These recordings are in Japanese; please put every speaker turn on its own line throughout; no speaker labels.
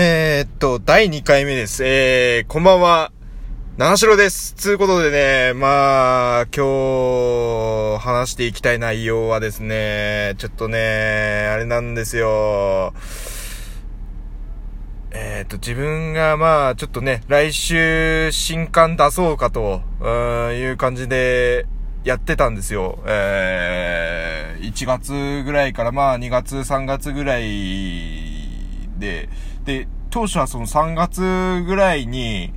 えー、っと、第2回目です。えー、こんばんは。長城です。つうことでね、まあ、今日、話していきたい内容はですね、ちょっとね、あれなんですよ。えー、っと、自分がまあ、ちょっとね、来週、新刊出そうかと、いう感じで、やってたんですよ。えー、1月ぐらいからまあ、2月、3月ぐらいで、で、当初はその3月ぐらいに、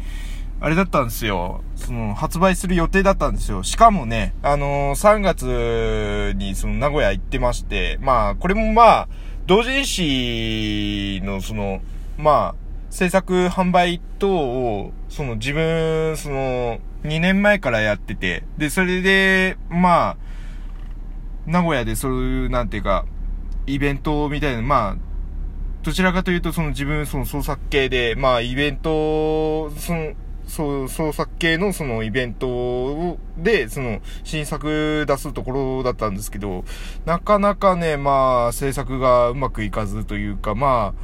あれだったんですよ。その、発売する予定だったんですよ。しかもね、あのー、3月にその名古屋行ってまして、まあ、これもまあ、同人誌のその、まあ、制作販売等を、その自分、その、2年前からやってて、で、それで、まあ、名古屋でそういう、なんていうか、イベントみたいな、まあ、どちらかというと、その自分、その創作系で、まあ、イベント、その、そう、創作系のそのイベントで、その新作出すところだったんですけど、なかなかね、まあ、制作がうまくいかずというか、まあ、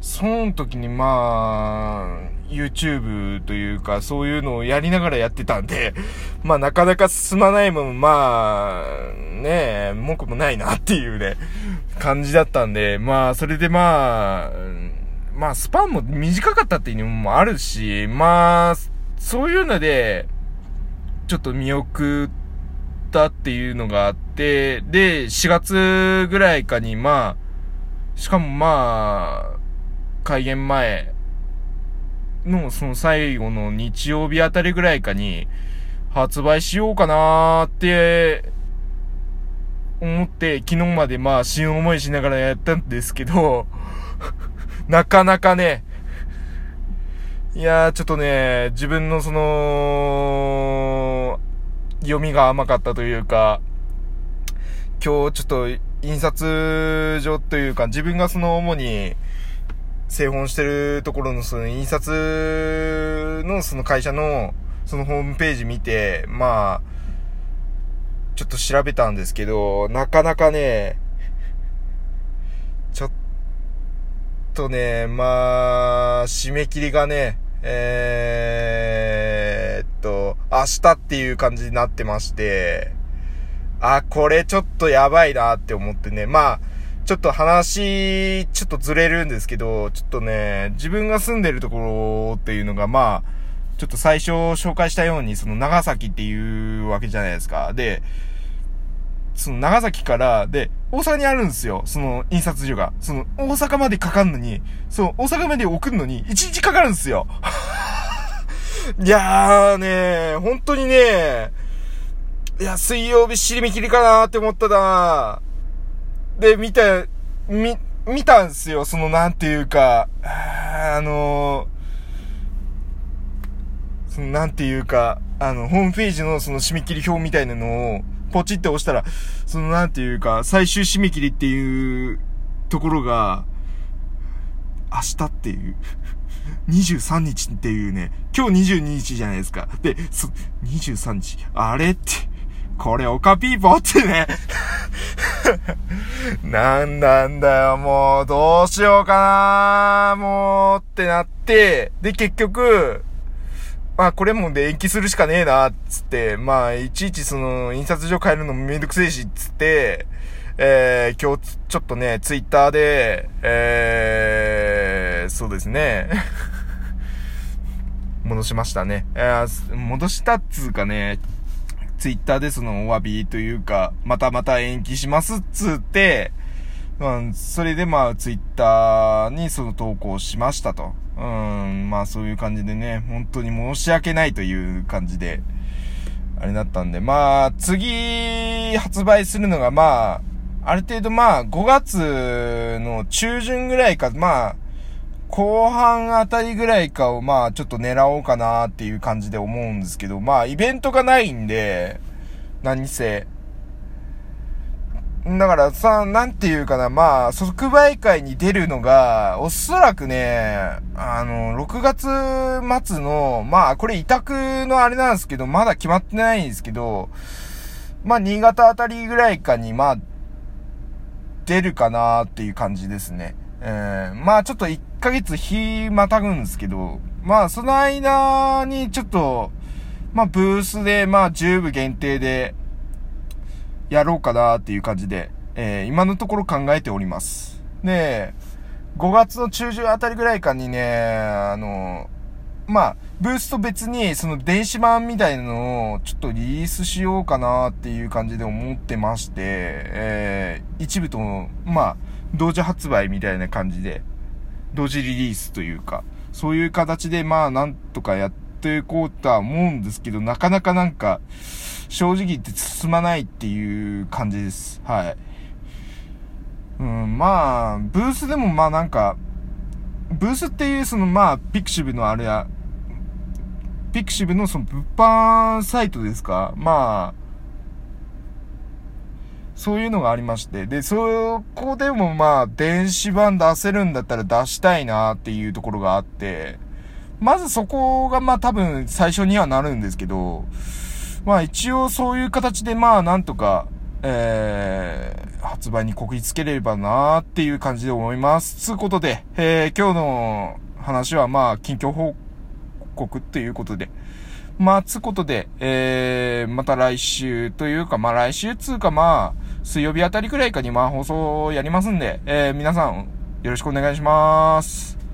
その時にまあ、YouTube というか、そういうのをやりながらやってたんで、まあなかなか進まないもん、まあ、ね、文句もないなっていうね、感じだったんで、まあ、それでまあ、まあ、スパンも短かったっていうのもあるし、まあ、そういうので、ちょっと見送ったっていうのがあって、で、4月ぐらいかに、まあ、しかもまあ、開演前のその最後の日曜日あたりぐらいかに発売しようかなーって思って昨日までまあ死ぬ思いしながらやったんですけど なかなかね、いやーちょっとね、自分のその、読みが甘かったというか、今日ちょっと印刷所というか自分がその主に製本してるところのその印刷のその会社のそのホームページ見て、まあ、ちょっと調べたんですけど、なかなかね、ちょっとね、まあ、締め切りがね、えー、っと、明日っていう感じになってまして、あ、これちょっとやばいなって思ってね、まあ、ちょっと話、ちょっとずれるんですけど、ちょっとね、自分が住んでるところっていうのが、まあ、ちょっと最初紹介したように、その長崎っていうわけじゃないですか。で、その長崎から、で、大阪にあるんですよ。その印刷所が。その大阪までかかんのに、その大阪まで送るのに1日かかるんですよ。いやーね本当にねいや、水曜日尻見切りかなーって思ったなで、見た、み、見たんすよ。その、なんていうか、あのその、なんていうか、あの、ホームページのその締め切り表みたいなのを、ポチって押したら、その、なんていうか、最終締め切りっていうところが、明日っていう。23日っていうね、今日22日じゃないですか。で、そ、23日、あれって、これオカピーポーってね なんなんだよ、もう、どうしようかなもう、ってなって、で、結局、まあ、これもで延期するしかねえな、つって、まあ、いちいちその、印刷所変えるのもめんどくせえし、つって、えー、今日、ちょっとね、ツイッターで、えー、そうですね。戻しましたね。えー、戻したっつうかね、ツイッターでそのお詫びというか、またまた延期しますっつって、うん、それでまあツイッターにその投稿しましたと。うん、まあそういう感じでね、本当に申し訳ないという感じで、あれだったんで、まあ次発売するのがまあ、ある程度まあ5月の中旬ぐらいか、まあ、後半あたりぐらいかをまあちょっと狙おうかなっていう感じで思うんですけど、まあイベントがないんで、何せ。だからさ、なんていうかな、まあ、即売会に出るのが、おそらくね、あの、6月末の、まあ、これ委託のあれなんですけど、まだ決まってないんですけど、まあ、新潟あたりぐらいかに、まあ、出るかなっていう感じですね。えー、まあちょっと1ヶ月日またぐんですけど、まあその間にちょっと、まあブースで、まあ10部限定で、やろうかなっていう感じで、えー、今のところ考えております。で、5月の中旬あたりぐらいかにね、あの、まあ、ブースと別に、その電子版みたいなのをちょっとリリースしようかなっていう感じで思ってまして、えー、一部と、まあ、同時発売みたいな感じで、同時リリースというか、そういう形で、まあ、なんとかやってっていこうとは思うんですけど、なかなかなんか、正直言って進まないっていう感じです。はい。うん、まあ、ブースでもまあなんか、ブースっていうそのまあ、ピクシブのあれや、ピクシブのその物販サイトですか？まあ、そういうのがありまして。で、そこでもまあ、電子版出せるんだったら出したいなっていうところがあって、まずそこがまあ多分最初にはなるんですけど、まあ一応そういう形でまあなんとか、えー、発売にこぎつければなーっていう感じで思います。つうことで、えー、今日の話はまあ近況報告っていうことで、まあ、つうことで、えー、また来週というか、まあ来週つうかまあ、水曜日あたりくらいかにまあ放送やりますんで、えー、皆さんよろしくお願いします。